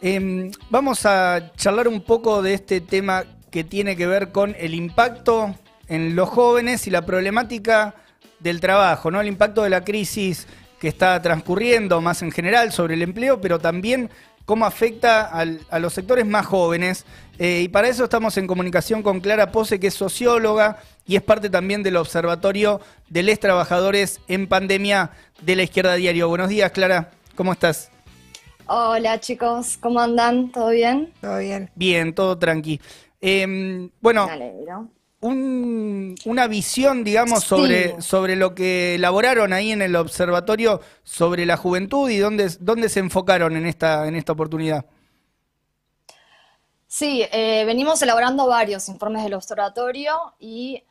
Em, vamos a charlar un poco de este tema que tiene que ver con el impacto en los jóvenes y la problemática del trabajo, ¿no? El impacto de la crisis que está transcurriendo más en general sobre el empleo, pero también cómo afecta a los sectores más jóvenes. Eh, y para eso estamos en comunicación con Clara Pose, que es socióloga y es parte también del Observatorio de Les Trabajadores en Pandemia de la Izquierda Diario. Buenos días, Clara. ¿Cómo estás? Hola chicos, ¿cómo andan? ¿Todo bien? Todo bien. Bien, todo tranqui. Em, bueno, una visión, digamos, sobre, sobre lo que elaboraron ahí en el observatorio sobre la juventud y dónde, dónde se enfocaron en esta, en esta oportunidad. Sí, eh, venimos elaborando varios informes del observatorio y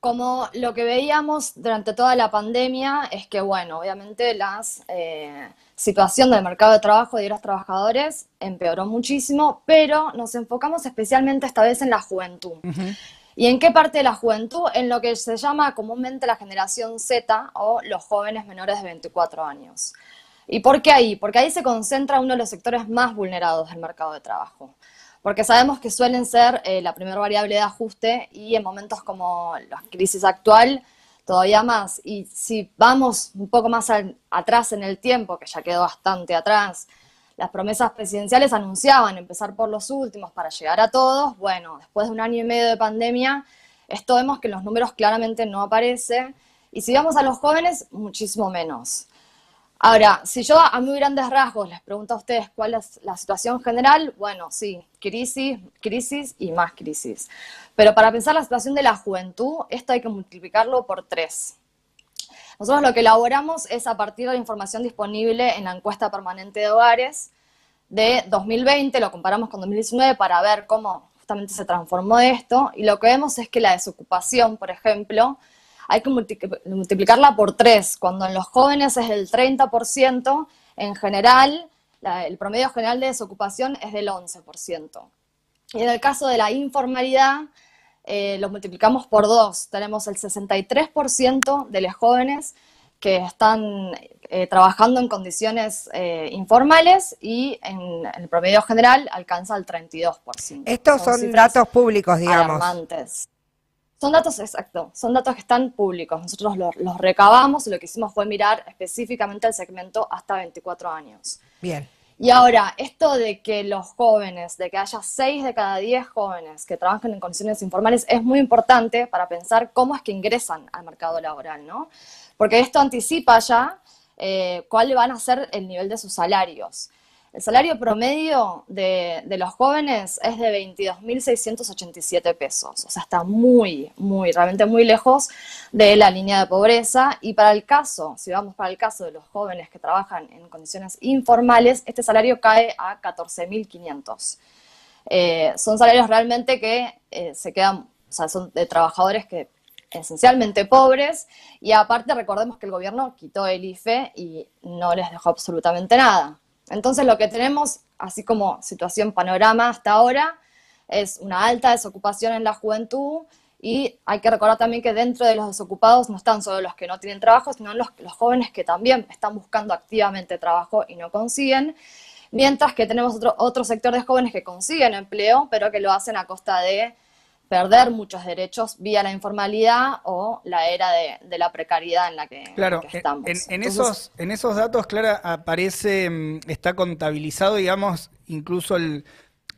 como lo que veíamos durante toda la pandemia es que, bueno, obviamente la eh, situación del mercado de trabajo de los trabajadores empeoró muchísimo, pero nos enfocamos especialmente esta vez en la juventud. ¿Y en qué parte de la juventud? En lo que se llama comúnmente la generación Z o los jóvenes menores de 24 años. ¿Y por qué ahí? Porque ahí se concentra uno de los sectores más vulnerados del mercado de trabajo porque sabemos que suelen ser eh, la primera variable de ajuste y en momentos como la crisis actual todavía más. Y si vamos un poco más atrás en el tiempo, que ya quedó bastante atrás, las promesas presidenciales anunciaban empezar por los últimos para llegar a todos. Bueno, después de un año y medio de pandemia, esto vemos que los números claramente no aparecen. Y si vamos a los jóvenes, muchísimo menos. Ahora, si yo a muy grandes rasgos les pregunto a ustedes cuál es la situación general, bueno, sí, crisis, crisis y más crisis. Pero para pensar la situación de la juventud, esto hay que multiplicarlo por tres. Nosotros lo que elaboramos es a partir de la información disponible en la encuesta permanente de hogares de 2020, lo comparamos con 2019 para ver cómo justamente se transformó esto, y lo que vemos es que la desocupación, por ejemplo, hay que multiplicarla por tres. Cuando en los jóvenes es del 30%, en general, el promedio general de desocupación es del 11%. Y en el caso de la informalidad, eh, lo multiplicamos por dos. Tenemos el 63% de los jóvenes que están eh, trabajando en condiciones eh, informales y en, el promedio general alcanza el 32%. Estos son, datos públicos, digamos. Alarmantes. Son datos exactos, son datos que están públicos. Nosotros los, recabamos y lo que hicimos fue mirar específicamente el segmento hasta 24 años. Bien. Y ahora, esto de que los jóvenes, de que haya 6 de cada 10 jóvenes que trabajan en condiciones informales, es muy importante para pensar cómo es que ingresan al mercado laboral, ¿no? Porque esto anticipa ya eh, cuál van a ser el nivel de sus salarios. El salario promedio de, los jóvenes es de 22.687 pesos, o sea, está muy, muy, realmente muy lejos de la línea de pobreza. Y para el caso, si vamos para el caso de los jóvenes que trabajan en condiciones informales, este salario cae a 14.500. Eh, son salarios realmente que eh, se quedan, o sea, son de trabajadores que esencialmente pobres y aparte recordemos que el gobierno quitó el IFE y no les dejó absolutamente nada. Entonces lo que tenemos, así como situación panorama hasta ahora, es una alta desocupación en la juventud y hay que recordar también que dentro de los desocupados no están solo los que no tienen trabajo, sino los, jóvenes que también están buscando activamente trabajo y no consiguen, mientras que tenemos otro, otro sector de jóvenes que consiguen empleo, pero que lo hacen a costa de perder muchos derechos vía la informalidad o la era de, la precariedad en la que, estamos. En, en esos, en esos datos, Clara, aparece, mm, está contabilizado, digamos, incluso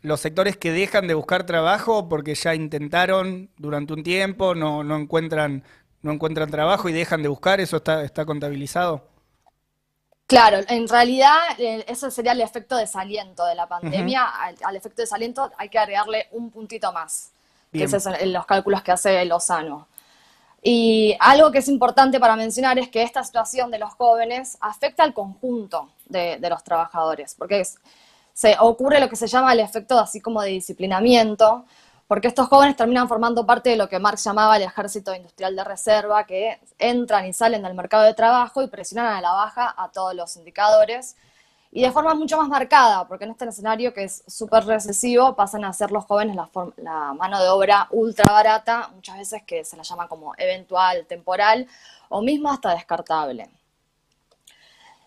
los sectores que dejan de buscar trabajo porque ya intentaron durante un tiempo, no, no, encuentran, no encuentran trabajo y dejan de buscar, ¿eso está, está contabilizado? Claro, en realidad ese sería el efecto desaliento de la pandemia. al, efecto desaliento hay que agregarle un puntito más que esos son los cálculos que hace Lozano. Y algo que es importante para mencionar es que esta situación de los jóvenes afecta al conjunto de, los trabajadores, porque se ocurre lo que se llama el efecto así como de disciplinamiento, porque estos jóvenes terminan formando parte de lo que Marx llamaba el ejército industrial de reserva, que entran y salen del mercado de trabajo y presionan a la baja a todos los indicadores y de forma mucho más marcada, porque en este escenario que es súper recesivo pasan a ser los jóvenes la, mano de obra ultra barata, muchas veces que se la llama como eventual, temporal o mismo hasta descartable.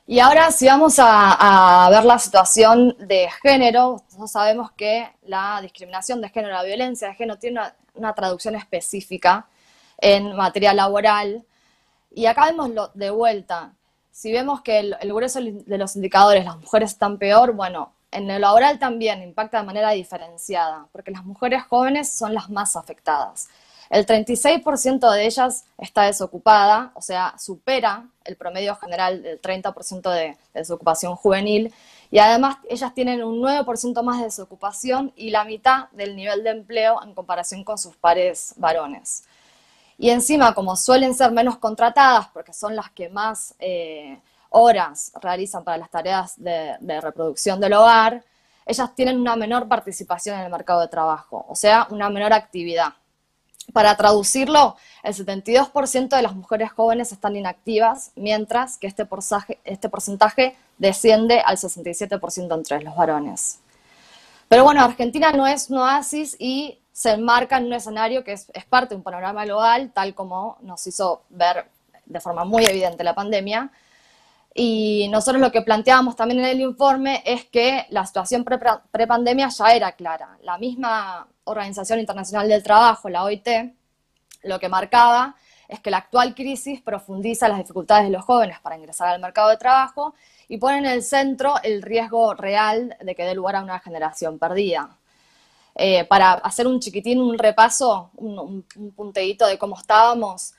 Y ahora si vamos a, ver la situación de género, nosotros sabemos que la discriminación de género, la violencia de género tiene una, traducción específica en materia laboral. Y acá vemos de vuelta, si vemos que el, grueso de los indicadores, las mujeres están peor, bueno, en el laboral también impacta de manera diferenciada, porque las mujeres jóvenes son las más afectadas. El 36% de ellas está desocupada, o sea, supera el promedio general del 30% de, desocupación juvenil, y además ellas tienen un 9% más de desocupación y la mitad del nivel de empleo en comparación con sus pares varones. Y encima, como suelen ser menos contratadas, porque son las que más eh, horas realizan para las tareas de reproducción del hogar, ellas tienen una menor participación en el mercado de trabajo, o sea, una menor actividad. Para traducirlo, el 72% de las mujeres jóvenes están inactivas, mientras que este porcentaje, este porcentaje desciende al 67% entre los varones. Pero bueno, Argentina no es un oasis y se enmarca en un escenario que es, parte de un panorama global, tal como nos hizo ver de forma muy evidente la pandemia. Y nosotros lo que planteábamos también en el informe es que la situación pre-pandemia ya era clara. La misma Organización Internacional del Trabajo, la OIT, lo que marcaba es que la actual crisis profundiza las dificultades de los jóvenes para ingresar al mercado de trabajo y pone en el centro el riesgo real de que dé lugar a una generación perdida. Eh, para hacer un chiquitín, un repaso, un, un punteíto de cómo estábamos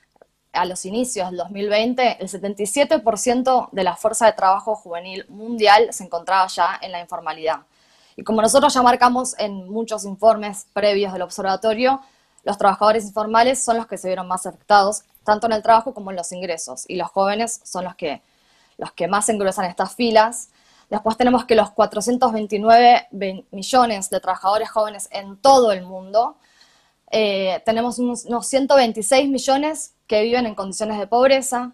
a los inicios del 2020, el 77% de la fuerza de trabajo juvenil mundial se encontraba ya en la informalidad. Y como nosotros ya marcamos en muchos informes previos del observatorio, los trabajadores informales son los que se vieron más afectados, tanto en el trabajo como en los ingresos, y los jóvenes son los que, los que más engruesan estas filas. Después tenemos que los 429 millones de trabajadores jóvenes en todo el mundo, eh, tenemos unos, unos 126 millones que viven en condiciones de pobreza,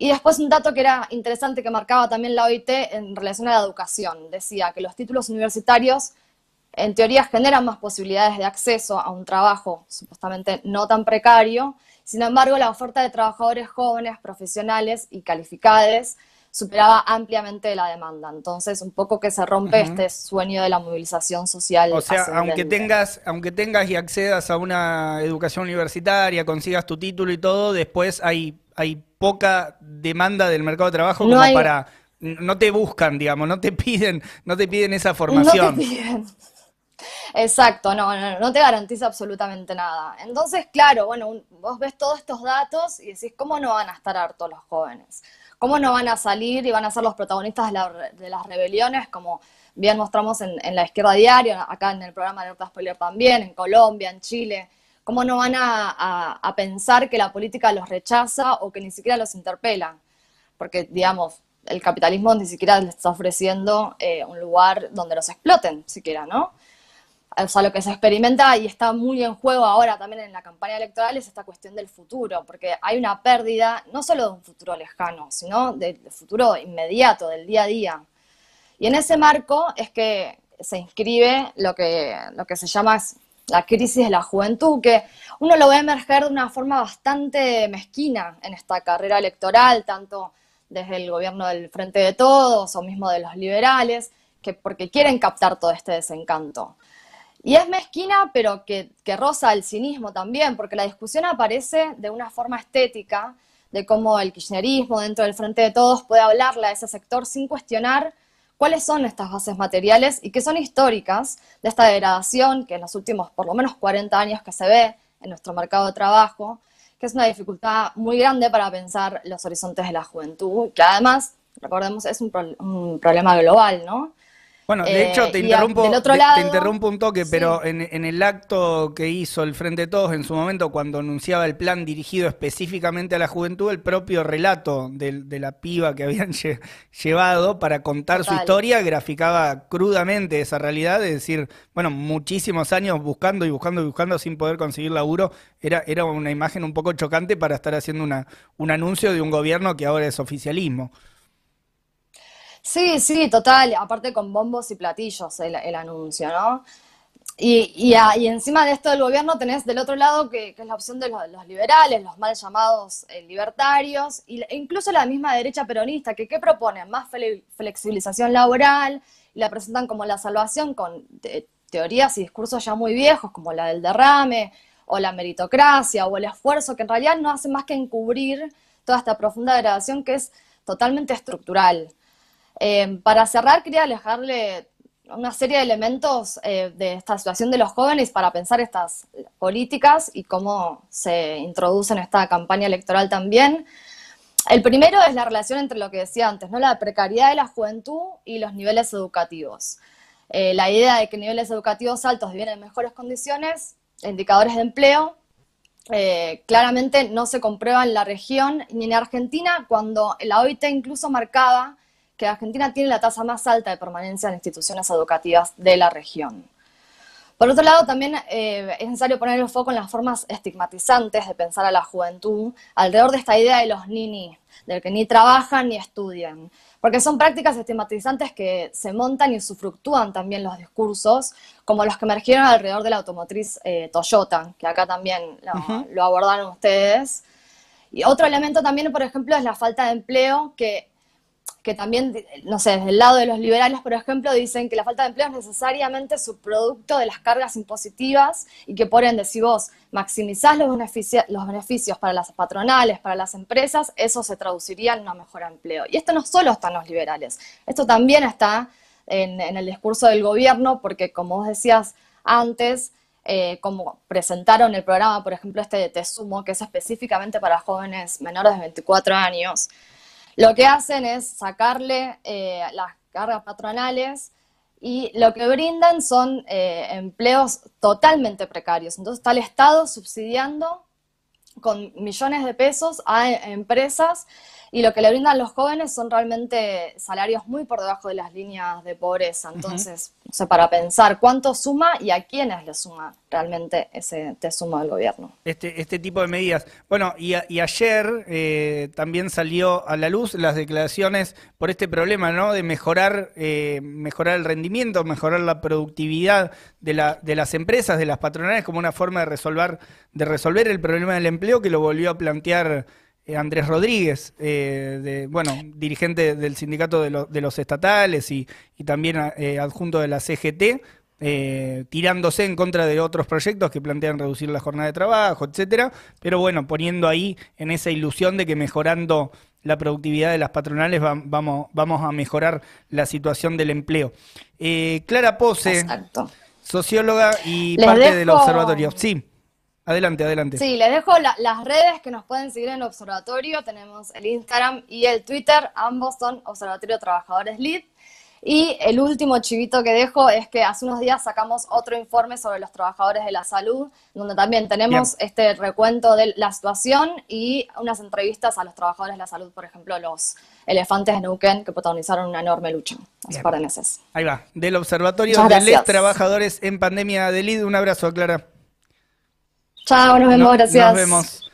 y después un dato que era interesante que marcaba también la OIT en relación a la educación. Decía que los títulos universitarios en teoría generan más posibilidades de acceso a un trabajo supuestamente no tan precario. Sin embargo, la oferta de trabajadores jóvenes, profesionales y calificados superaba ampliamente la demanda. Entonces, un poco que se rompe este sueño de la movilización social. O sea, aunque tengas, aunque tengas y accedas a una educación universitaria, consigas tu título y todo, después hay, hay poca demanda del mercado de trabajo como para no te buscan, digamos, no te piden, no te piden esa formación. No te piden. Exacto, no, no, no te garantiza absolutamente nada. Entonces, claro, bueno, vos ves todos estos datos y decís, ¿cómo no van a estar hartos los jóvenes? ¿Cómo no van a salir y van a ser los protagonistas de, las rebeliones, como bien mostramos en, la izquierda diaria, acá en el programa de Alerta Spoiler también, en Colombia, en Chile? ¿Cómo no van a, pensar que la política los rechaza o que ni siquiera los interpela? Porque, digamos, el capitalismo ni siquiera les está ofreciendo eh, un lugar donde los exploten, siquiera, ¿no? O sea, lo que se experimenta y está muy en juego ahora también en la campaña electoral es esta cuestión del futuro, porque hay una pérdida no solo de un futuro lejano, sino del futuro inmediato, del día a día. Y en ese marco es que se inscribe lo que, lo que se llama la crisis de la juventud, que uno lo ve emerger de una forma bastante mezquina en esta carrera electoral, tanto desde el gobierno del Frente de Todos o mismo de los liberales, que porque quieren captar todo este desencanto. Y es mezquina, pero que, que roza el cinismo también, porque la discusión aparece de una forma estética, de cómo el kirchnerismo dentro del Frente de Todos puede hablarle a ese sector sin cuestionar cuáles son estas bases materiales y que son históricas de esta degradación que en los últimos por lo menos 40 años que se ve en nuestro mercado de trabajo, que es una dificultad muy grande para pensar los horizontes de la juventud, que además, recordemos, es un, un problema global, ¿no? Bueno, de hecho, te, eh, interrumpo, te interrumpo un toque, pero en, el acto que hizo el Frente de Todos en su momento, cuando anunciaba el plan dirigido específicamente a la juventud, el propio relato de, la piba que habían llevado para contar su historia graficaba crudamente esa realidad, de decir, bueno, muchísimos años buscando y buscando y buscando sin poder conseguir laburo, era, era una imagen un poco chocante para estar haciendo una, un anuncio de un gobierno que ahora es oficialismo. Sí, sí, total. Aparte con bombos y platillos el, anuncio, ¿no? y, encima de esto del gobierno tenés del otro lado que, es la opción de los, liberales, los mal llamados eh, libertarios, e incluso la misma derecha peronista, que ¿qué proponen? Más flexibilización laboral, y la presentan como la salvación con teorías y discursos ya muy viejos, como la del derrame, o la meritocracia, o el esfuerzo, que en realidad no hace más que encubrir toda esta profunda degradación que es totalmente estructural. Eh, para cerrar, quería alejarle una serie de elementos eh, de esta situación de los jóvenes para pensar estas políticas y cómo se introduce en esta campaña electoral también. El primero es la relación entre lo que decía antes, ¿no? la precariedad de la juventud y los niveles educativos. Eh, la idea de que niveles educativos altos vienen en mejores condiciones, indicadores de empleo, eh, claramente no se comprueba en la región ni en Argentina, cuando la OIT incluso marcaba que Argentina tiene la tasa más alta de permanencia en instituciones educativas de la región. Por otro lado, también eh, es necesario poner el foco en las formas estigmatizantes de pensar a la juventud alrededor de esta idea de los nini, del que ni trabajan ni estudian, porque son prácticas estigmatizantes que se montan y usufructúan también los discursos, como los que emergieron alrededor de la automotriz eh, Toyota, que acá también lo, lo abordaron ustedes. Y otro elemento también, por ejemplo, es la falta de empleo, que que también, no sé, desde el lado de los liberales, por ejemplo, dicen que la falta de empleo es necesariamente subproducto de las cargas impositivas y que por ende, si vos maximizás los, los beneficios para las patronales, para las empresas, eso se traduciría en una mejora de empleo. Y esto no solo está en los liberales, esto también está en, el discurso del gobierno, porque como vos decías antes, eh, como presentaron el programa, por ejemplo, este de Te Sumo, que es específicamente para jóvenes menores de 24 años, lo que hacen es sacarle eh, las cargas patronales y lo que brindan son eh, empleos totalmente precarios. Entonces está el Estado subsidiando con millones de pesos a empresas y lo que le brindan los jóvenes son realmente salarios muy por debajo de las líneas de pobreza. Entonces, o sea, para pensar cuánto suma y a quiénes le suma realmente ese te suma del gobierno. Este, este tipo de medidas. Bueno, y, ayer eh, también salió a la luz las declaraciones por este problema, ¿no? De mejorar, eh, mejorar el rendimiento, mejorar la productividad de, la, de las empresas, de las patronales, como una forma de resolver, de resolver el problema del empleo que lo volvió a plantear Andrés Rodríguez, eh, de, bueno, dirigente del sindicato de, los estatales y, también eh, adjunto de la CGT, tirándose en contra de otros proyectos que plantean reducir la jornada de trabajo, etcétera, pero bueno, poniendo ahí en esa ilusión de que mejorando la productividad de las patronales vamos, vamos a mejorar la situación del empleo. Clara Pose, socióloga y parte del observatorio. Sí. Adelante, adelante. Sí, les dejo las redes que nos pueden seguir en Observatorio. Tenemos el Instagram y el Twitter. Ambos son Observatorio Trabajadores Lead. Y el último chivito que dejo es que hace unos días sacamos otro informe sobre los trabajadores de la salud, donde también tenemos este recuento de la situación y unas entrevistas a los trabajadores de la salud, por ejemplo, los elefantes de Neuquén, que protagonizaron una enorme lucha hace un par de meses. Ahí va, del Observatorio de los Trabajadores en Pandemia de LID. Un abrazo, Clara. Chao, nos vemos, gracias. Nos vemos.